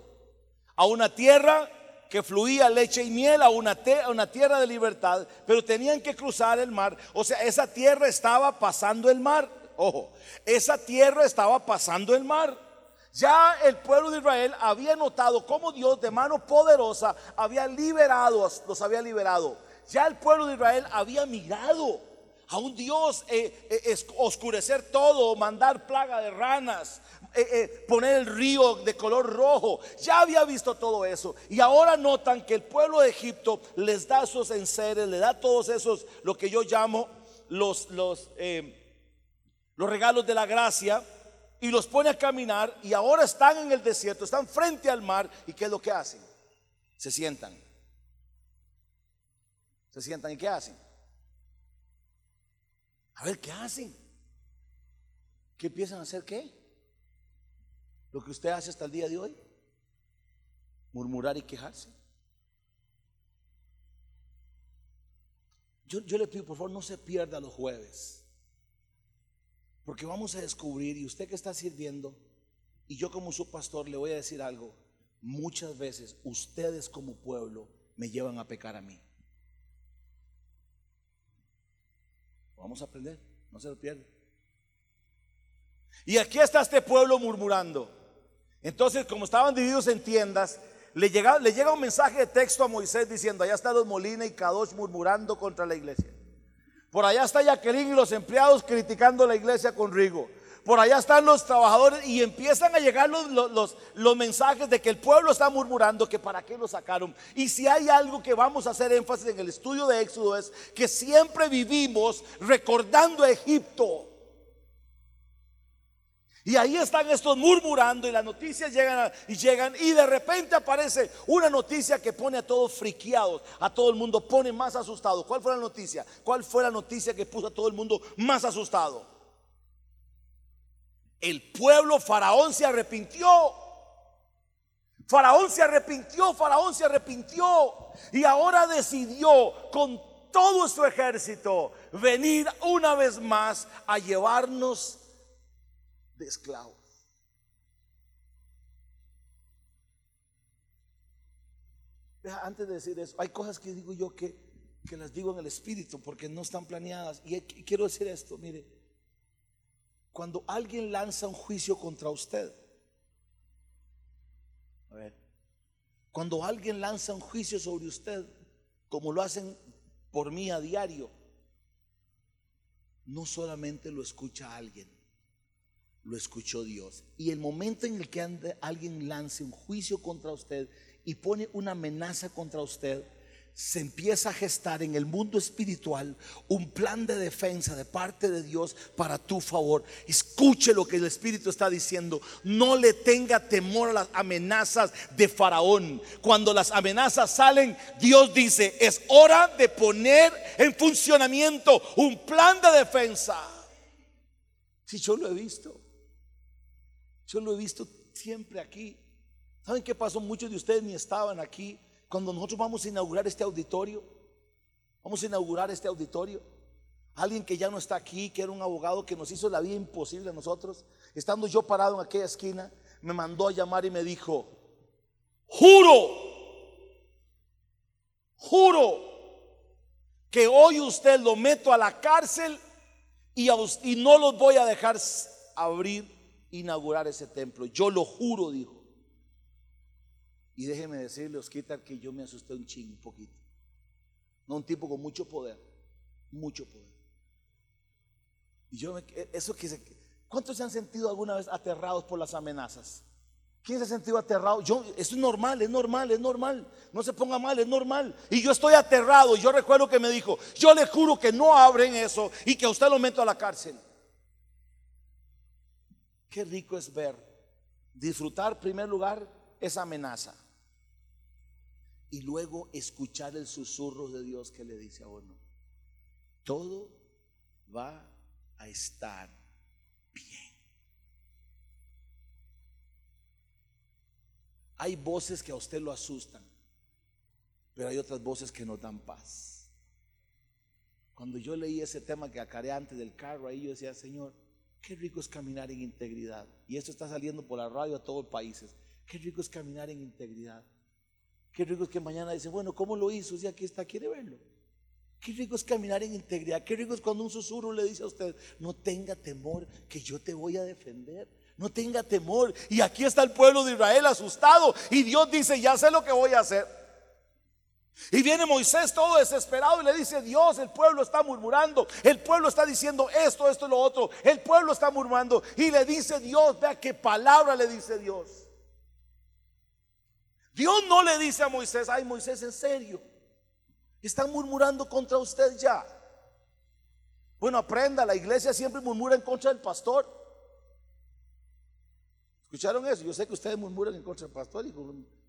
A una tierra que fluía leche y miel, a una, una tierra de libertad, pero tenían que cruzar el mar. O sea, esa tierra estaba pasando el mar. Ojo, esa tierra estaba pasando el mar. Ya el pueblo de Israel había notado cómo Dios de mano poderosa había liberado, los había liberado. Ya el pueblo de Israel había mirado a un Dios eh, eh, oscurecer todo, mandar plaga de ranas, eh, poner el río de color rojo. Ya había visto todo eso. Y ahora notan que el pueblo de Egipto les da esos enseres, le da todos esos, lo que yo llamo los, los, los regalos de la gracia. Y los pone a caminar y ahora están en el desierto, están frente al mar. ¿Y qué es lo que hacen? Se sientan. Se sientan y ¿qué hacen? A ver, ¿qué hacen? ¿Qué a hacer qué? Lo que usted hace hasta el día de hoy. Murmurar y quejarse. Yo, yo le pido, por favor, no se pierda los jueves. Porque vamos a descubrir, y usted que está sirviendo, y yo como su pastor le voy a decir algo, muchas veces ustedes como pueblo me llevan a pecar a mí. Vamos a aprender, no se lo pierda. Y aquí está este pueblo murmurando. Entonces, como estaban divididos en tiendas, le llega, le llega un mensaje de texto a Moisés diciendo, allá están los Molina y Kadosh murmurando contra la iglesia. Por allá está Jacqueline y los empleados criticando la iglesia con Rigo por allá están los trabajadores y empiezan a llegar los, los, mensajes de que el pueblo está murmurando que para qué lo sacaron. Y si hay algo que vamos a hacer énfasis en el estudio de Éxodo es que siempre vivimos recordando a Egipto. Y ahí están estos murmurando y las noticias llegan y llegan y de repente aparece una noticia que pone a todos friqueados, a todo el mundo pone más asustado. ¿Cuál fue la noticia? ¿Cuál fue la noticia que puso a todo el mundo más asustado? El pueblo faraón se arrepintió. Faraón se arrepintió, Faraón se arrepintió y ahora decidió con todo su ejército venir una vez más a llevarnos de esclavos. Antes de decir eso, hay cosas que digo yo que, que las digo en el espíritu porque no están planeadas. Y quiero decir esto, mire, cuando alguien lanza un juicio contra usted. Cuando alguien lanza un juicio sobre usted, como lo hacen por mí a diario, no solamente lo escucha alguien, lo escuchó Dios. Y el momento en el que alguien lance un juicio contra usted y pone una amenaza contra usted, se empieza a gestar en el mundo espiritual un plan de defensa de parte de Dios para tu favor. Escuche lo que el Espíritu está diciendo. No le tenga temor a las amenazas de Faraón. Cuando las amenazas salen, Dios dice, es hora de poner en funcionamiento un plan de defensa. Si yo lo he visto, yo lo he visto siempre aquí. ¿Saben qué pasó? Muchos de ustedes ni estaban aquí cuando nosotros vamos a inaugurar este auditorio, vamos a inaugurar este auditorio. Alguien que ya no está aquí, que era un abogado que nos hizo la vida imposible a nosotros, estando yo parado en aquella esquina, me mandó a llamar y me dijo, juro, juro que hoy usted lo meto a la cárcel y, no los voy a dejar abrir, inaugurar ese templo. Yo lo juro, dijo. Y déjeme decirle, Osquitar, que yo me asusté un chingo, un poquito. No, un tipo con mucho poder, mucho poder. Y yo, me, eso que ¿cuántos se han sentido alguna vez aterrados por las amenazas? ¿Quién se ha sentido aterrado? Yo, eso es normal, es normal, es normal. No se ponga mal, es normal. Y yo estoy aterrado. Yo recuerdo que me dijo, yo le juro que no abren eso y que a usted lo meto a la cárcel. Qué rico es ver Disfrutar, en primer lugar, esa amenaza. Y luego escuchar el susurro de Dios que le dice a uno, todo va a estar bien. Hay voces que a usted lo asustan, pero hay otras voces que nos dan paz. Cuando yo leí ese tema que acaré antes del carro, ahí yo decía, Señor, qué rico es caminar en integridad. Y esto está saliendo por la radio a todo el país. Qué rico es caminar en integridad. Qué rico es que mañana dice, bueno, ¿cómo lo hizo? Si aquí está, quiere verlo. Qué rico es caminar en integridad. Qué rico es cuando un susurro le dice a usted, no tenga temor, que yo te voy a defender. No tenga temor. Y aquí está el pueblo de Israel asustado. Y Dios dice, ya sé lo que voy a hacer. Y viene Moisés todo desesperado y le dice, Dios, el pueblo está murmurando, el pueblo está diciendo esto, esto lo otro, el pueblo está murmurando. Y le dice Dios, vea qué palabra le dice Dios. Dios no le dice a Moisés, ay Moisés, en serio, están murmurando contra usted ya. Bueno, aprenda, la iglesia siempre murmura en contra del pastor. ¿Escucharon eso? Yo sé que ustedes murmuran en contra del pastor y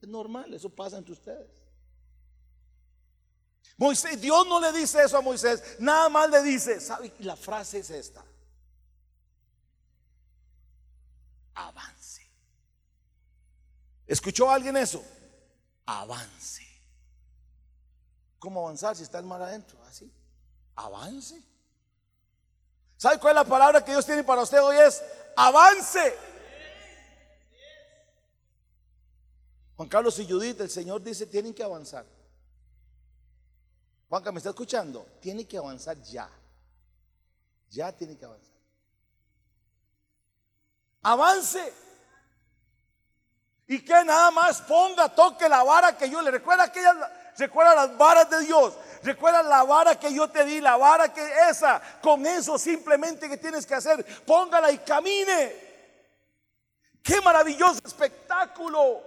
es normal, eso pasa entre ustedes. Moisés, Dios no le dice eso a Moisés, nada más le dice, ¿sabe? La frase es esta. Avance. ¿Escuchó alguien eso? Avance. ¿Cómo avanzar si está el mar adentro? Así. Avance. ¿Sabe cuál es la palabra que Dios tiene para usted hoy? Es avance. Juan Carlos y Judith, el Señor dice, tienen que avanzar. Juanca, ¿me está escuchando? Tiene que avanzar ya. Ya tiene que avanzar. Avance. Y que nada más ponga, toque la vara que yo le recuerda aquellas, recuerda las varas de Dios, recuerda la vara que yo te di, la vara que esa, con eso simplemente que tienes que hacer, póngala y camine. Qué maravilloso espectáculo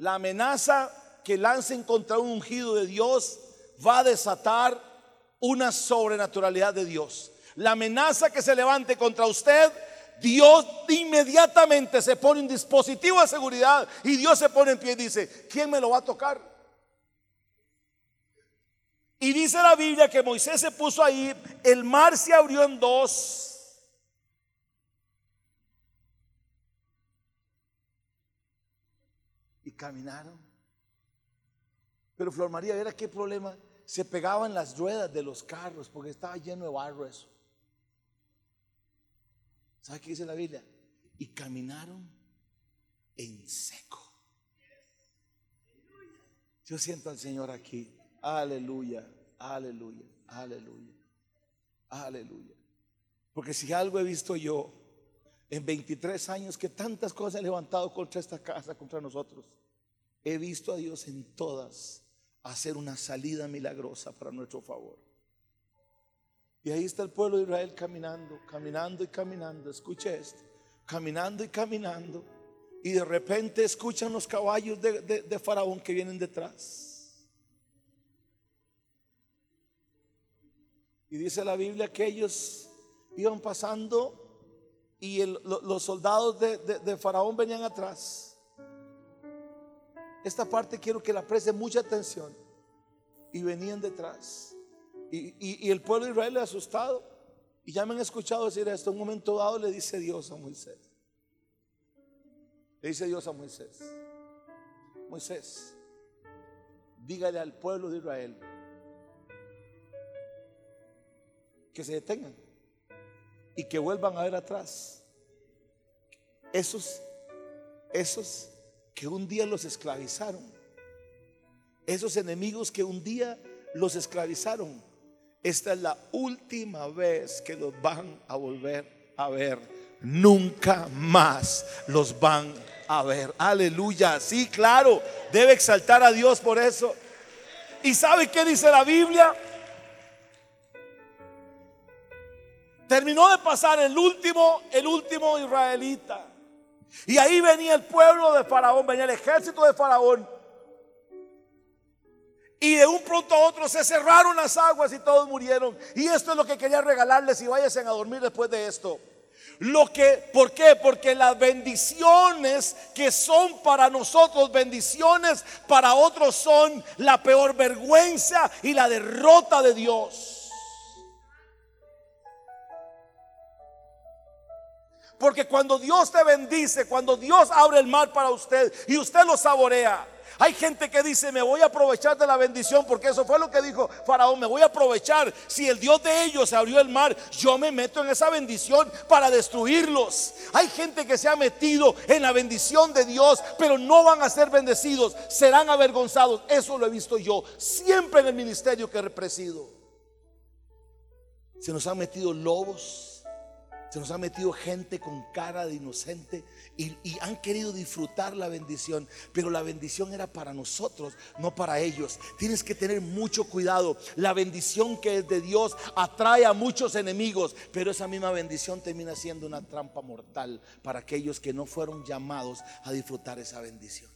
la amenaza que lancen contra un ungido de Dios va a desatar una sobrenaturalidad de Dios. La amenaza que se levante contra usted, Dios inmediatamente se pone un dispositivo de seguridad y Dios se pone en pie y dice, ¿quién me lo va a tocar? Y dice la Biblia que Moisés se puso ahí, el mar se abrió en dos caminaron. Pero Flor María, ¿era qué problema? Se pegaban las ruedas de los carros porque estaba lleno de barro eso. ¿Sabe qué dice la Biblia? Y caminaron en seco. Yo siento al Señor aquí. Aleluya, aleluya, aleluya, aleluya. Porque si algo he visto yo en 23 años que tantas cosas he levantado contra esta casa, contra nosotros. He visto a Dios en todas hacer una salida milagrosa para nuestro favor. Y ahí está el pueblo de Israel caminando, caminando y caminando. Escuche esto, caminando y caminando. Y de repente escuchan los caballos de, de Faraón que vienen detrás. Y dice la Biblia que ellos iban pasando y los soldados de Faraón venían atrás. Esta parte quiero que la preste mucha atención. Y venían detrás. Y, el pueblo de Israel asustado. Y ya me han escuchado decir esto. En un momento dado le dice Dios a Moisés. Le dice Dios a Moisés. Moisés, dígale al pueblo de Israel que se detengan y que vuelvan a ver atrás. Esos, esos que un día los esclavizaron. Esos enemigos que un día los esclavizaron. Esta es la última vez que los van a volver a ver. Nunca más los van a ver. Aleluya. Sí, claro. Debe exaltar a Dios por eso. ¿Y sabe qué dice la Biblia? Terminó de pasar el último, el último israelita. Y ahí venía el pueblo de Faraón, venía el ejército de Faraón. Y de un pronto a otro se cerraron las aguas y todos murieron. Y esto es lo que quería regalarles y váyanse a dormir después de esto. Lo que, ¿por qué? Porque las bendiciones que son para nosotros bendiciones, para otros son la peor vergüenza y la derrota de Dios. Porque cuando Dios te bendice, cuando Dios abre el mar para usted y usted lo saborea, hay gente que dice, me voy a aprovechar de la bendición, porque eso fue lo que dijo Faraón, me voy a aprovechar. Si el Dios de ellos abrió el mar, yo me meto en esa bendición para destruirlos. Hay gente que se ha metido en la bendición de Dios, pero no van a ser bendecidos, serán avergonzados. Eso lo he visto yo siempre en el ministerio que represido. Se nos han metido lobos se nos ha metido gente con cara de inocente y, han querido disfrutar la bendición, pero la bendición era para nosotros, no para ellos. Tienes que tener mucho cuidado. La bendición que es de Dios atrae a muchos enemigos, pero esa misma bendición termina siendo una trampa mortal para aquellos que no fueron llamados a disfrutar esa bendición.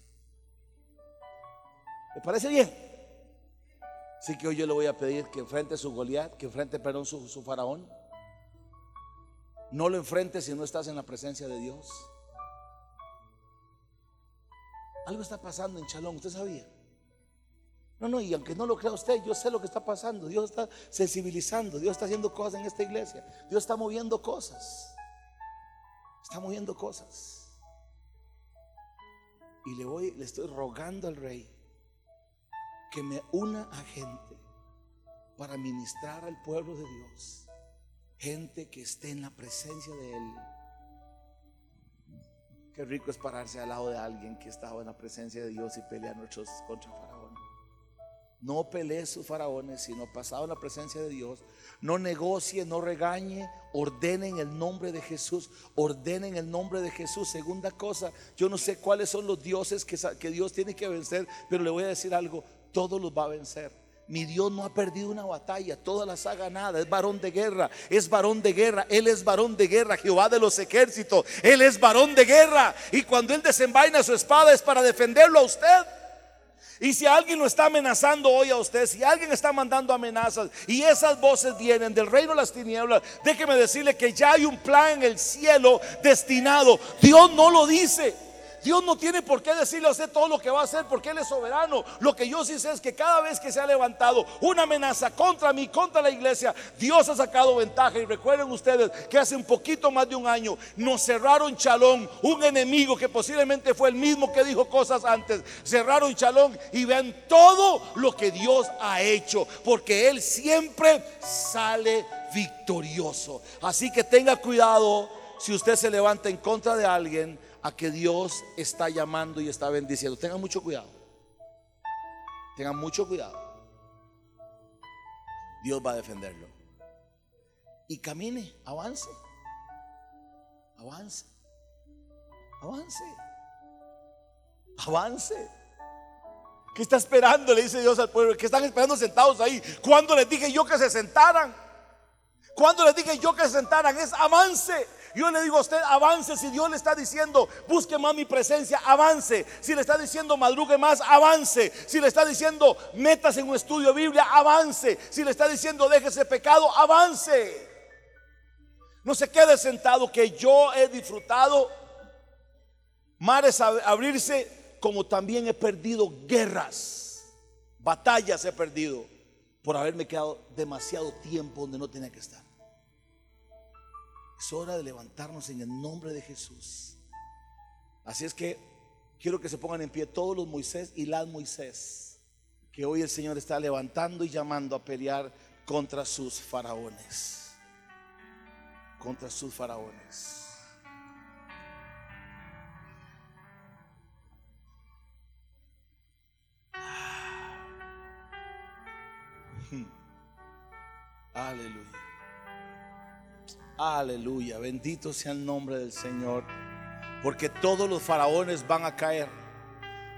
¿Me parece bien? Así que hoy yo le voy a pedir que enfrente su Goliat, que enfrente, perdón, su, su faraón no lo enfrentes si no estás en la presencia de Dios. Algo está pasando en Chalón, ¿usted sabía? No, no, y aunque no lo crea usted, yo sé lo que está pasando. Dios está sensibilizando, Dios está haciendo cosas en esta iglesia. Dios está moviendo cosas. Está moviendo cosas. Y le voy, le estoy rogando al rey que me una a gente para ministrar al pueblo de Dios gente que esté en la presencia de Él. Qué rico es pararse al lado de alguien que estaba en la presencia de Dios y pelear nuestros contra Faraón. No pelee sus faraones, sino pasado en la presencia de Dios. No negocie, no regañe, ordene en el nombre de Jesús. Ordene en el nombre de Jesús. Segunda cosa, yo no sé cuáles son los dioses que, que Dios tiene que vencer, pero le voy a decir algo, todos los va a vencer. Mi Dios no ha perdido una batalla, todas las ha ganado. Es varón de guerra, es varón de guerra. Él es varón de guerra, Jehová de los ejércitos. Él es varón de guerra. Y cuando Él desenvaina su espada es para defenderlo a usted. Y si alguien lo está amenazando hoy a usted, si alguien está mandando amenazas y esas voces vienen del reino de las tinieblas, déjeme decirle que ya hay un plan en el cielo destinado. Dios no lo dice. Dios no tiene por qué decirle a usted todo lo que va a hacer porque Él es soberano. Lo que yo sí sé es que cada vez que se ha levantado una amenaza contra mí, contra la iglesia, Dios ha sacado ventaja. Y recuerden ustedes que hace un poquito más de un año nos cerraron Chalón, un enemigo que posiblemente fue el mismo que dijo cosas antes. Cerraron Chalón y vean todo lo que Dios ha hecho, porque Él siempre sale victorioso. Así que tenga cuidado si usted se levanta en contra de alguien a que Dios está llamando y está bendiciendo. Tengan mucho cuidado. Tengan mucho cuidado. Dios va a defenderlo. Y camine, avance. Avance. Avance. Avance. ¿Qué está esperando? Le dice Dios al pueblo. ¿Qué están esperando sentados ahí? ¿Cuándo les dije yo que se sentaran? ¿Cuándo les dije yo que se sentaran? Es avance. Yo le digo a usted, avance. Si Dios le está diciendo, busque más mi presencia, avance. Si le está diciendo, madrugue más, avance. Si le está diciendo, metas en un estudio de Biblia, avance. Si le está diciendo, déjese pecado, avance. No se quede sentado que yo he disfrutado mares abrirse como también he perdido guerras, batallas he perdido por haberme quedado demasiado tiempo donde no tenía que estar. Es hora de levantarnos en el nombre de Jesús. Así es que quiero que se pongan en pie todos los Moisés y las Moisés que hoy el Señor está levantando y llamando a pelear contra sus faraones. Contra sus faraones. Aleluya. Aleluya, bendito sea el nombre del Señor. Porque todos los faraones van a caer.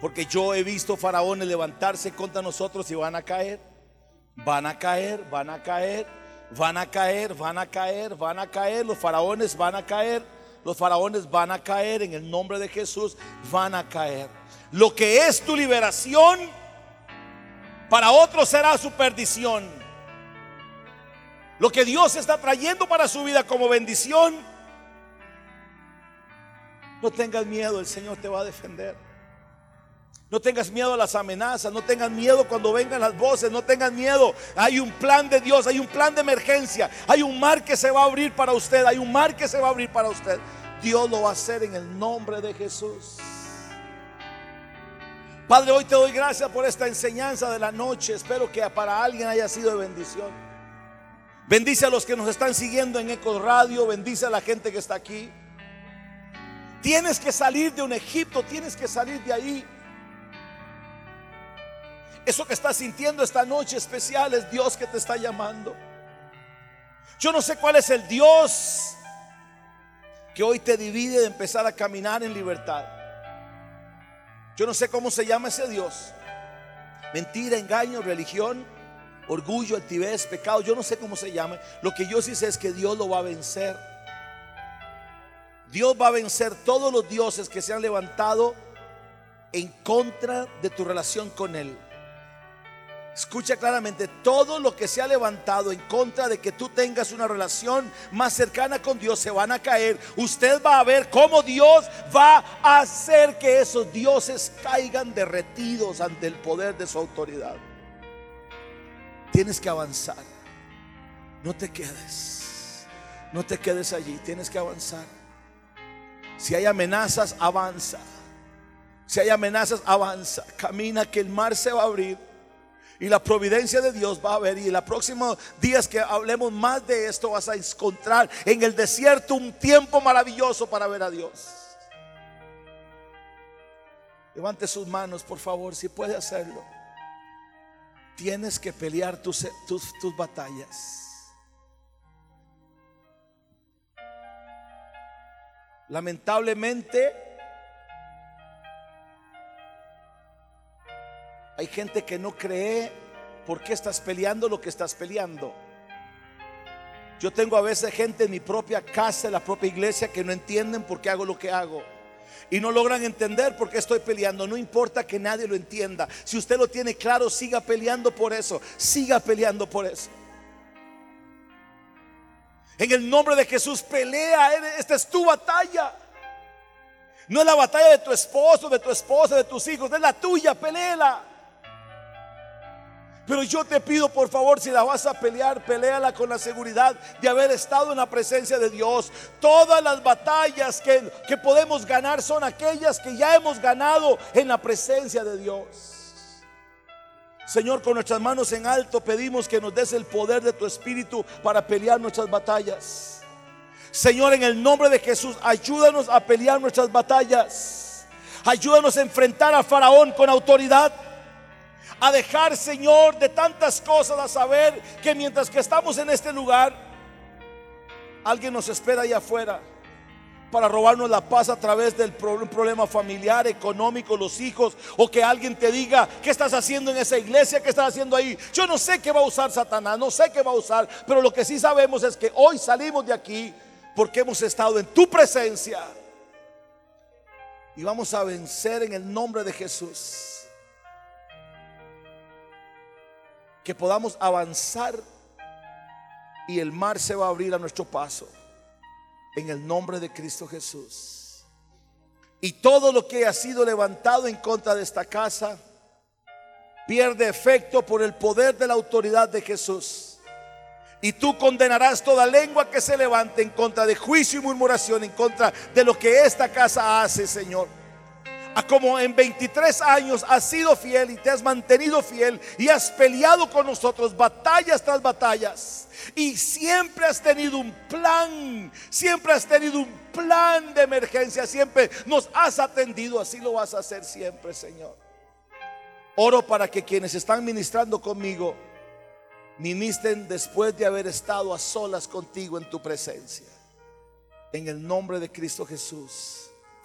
Porque yo he visto faraones levantarse contra nosotros y van a caer. Van a caer, van a caer, van a caer, van a caer, van a caer. Los faraones van a caer. Los faraones van a caer en el nombre de Jesús. Van a caer. Lo que es tu liberación, para otros será su perdición. Lo que Dios está trayendo para su vida como bendición, No tengas miedo, el Señor te va a defender. No tengas miedo a las amenazas, no tengas miedo cuando vengan las voces, no tengas miedo. Hay un plan de Dios, hay un plan de emergencia, hay un mar que se va a abrir para usted, hay un mar que se va a abrir para usted. Dios lo va a hacer en el nombre de Jesús. Padre, hoy te doy gracias por esta enseñanza de la noche. Espero que para alguien haya sido de bendición. Bendice a los que nos están siguiendo en Eco Radio, bendice a la gente que está aquí. Tienes que salir de un Egipto, tienes que salir de ahí. Eso que estás sintiendo esta noche especial es Dios que te está llamando. Yo no sé cuál es el Dios que hoy te divide de empezar a caminar en libertad. Yo no sé cómo se llama ese Dios. Mentira, engaño, religión, orgullo, altivez, pecado. Yo no sé cómo se llama. Lo que yo sí sé es que Dios lo va a vencer. Dios va a vencer todos los dioses que se han levantado en contra de tu relación con Él. Escucha claramente, todo lo que se ha levantado en contra de que tú tengas una relación más cercana con Dios se van a caer. Usted va a ver cómo Dios va a hacer que esos dioses caigan derretidos ante el poder de su autoridad. Tienes que avanzar. No te quedes. No te quedes allí. Tienes que avanzar. Si hay amenazas, avanza. Si hay amenazas, avanza. Camina que el mar se va a abrir y la providencia de Dios va a haber. Y en los próximos días que hablemos más de esto, vas a encontrar en el desierto un tiempo maravilloso para ver a Dios. Levante sus manos, por favor, si puede hacerlo. Tienes que pelear tus, tus, tus batallas. Lamentablemente, Hay gente que no cree por qué estás peleando lo que estás peleando. Yo tengo a veces gente en mi propia casa, en la propia iglesia, que no entienden por qué hago lo que hago. Y no logran entender por qué estoy peleando. No importa que nadie lo entienda. Si usted lo tiene claro, siga peleando por eso. Siga peleando por eso. En el nombre de Jesús, pelea. Esta es tu batalla. No es la batalla de tu esposo, de tu esposa, de tus hijos. Es la tuya, peleala. Pero yo te pido, por favor, si la vas a pelear, peleala con la seguridad de haber estado en la presencia de Dios. Todas las batallas que, que podemos ganar son aquellas que ya hemos ganado en la presencia de Dios. Señor, con nuestras manos en alto pedimos que nos des el poder de tu Espíritu para pelear nuestras batallas. Señor, en el nombre de Jesús, ayúdanos a pelear nuestras batallas. Ayúdanos a enfrentar a Faraón con autoridad a dejar, Señor, de tantas cosas, a saber que mientras que estamos en este lugar, alguien nos espera allá afuera para robarnos la paz a través del problema familiar, económico, los hijos, o que alguien te diga, ¿qué estás haciendo en esa iglesia? ¿Qué estás haciendo ahí? Yo no sé qué va a usar Satanás, no sé qué va a usar, pero lo que sí sabemos es que hoy salimos de aquí porque hemos estado en tu presencia y vamos a vencer en el nombre de Jesús. Que podamos avanzar y el mar se va a abrir a nuestro paso. En el nombre de Cristo Jesús. Y todo lo que ha sido levantado en contra de esta casa pierde efecto por el poder de la autoridad de Jesús. Y tú condenarás toda lengua que se levante en contra de juicio y murmuración, en contra de lo que esta casa hace, Señor a como en 23 años has sido fiel y te has mantenido fiel y has peleado con nosotros batallas tras batallas. Y siempre has tenido un plan, siempre has tenido un plan de emergencia, siempre nos has atendido, así lo vas a hacer siempre, Señor. Oro para que quienes están ministrando conmigo ministren después de haber estado a solas contigo en tu presencia. En el nombre de Cristo Jesús.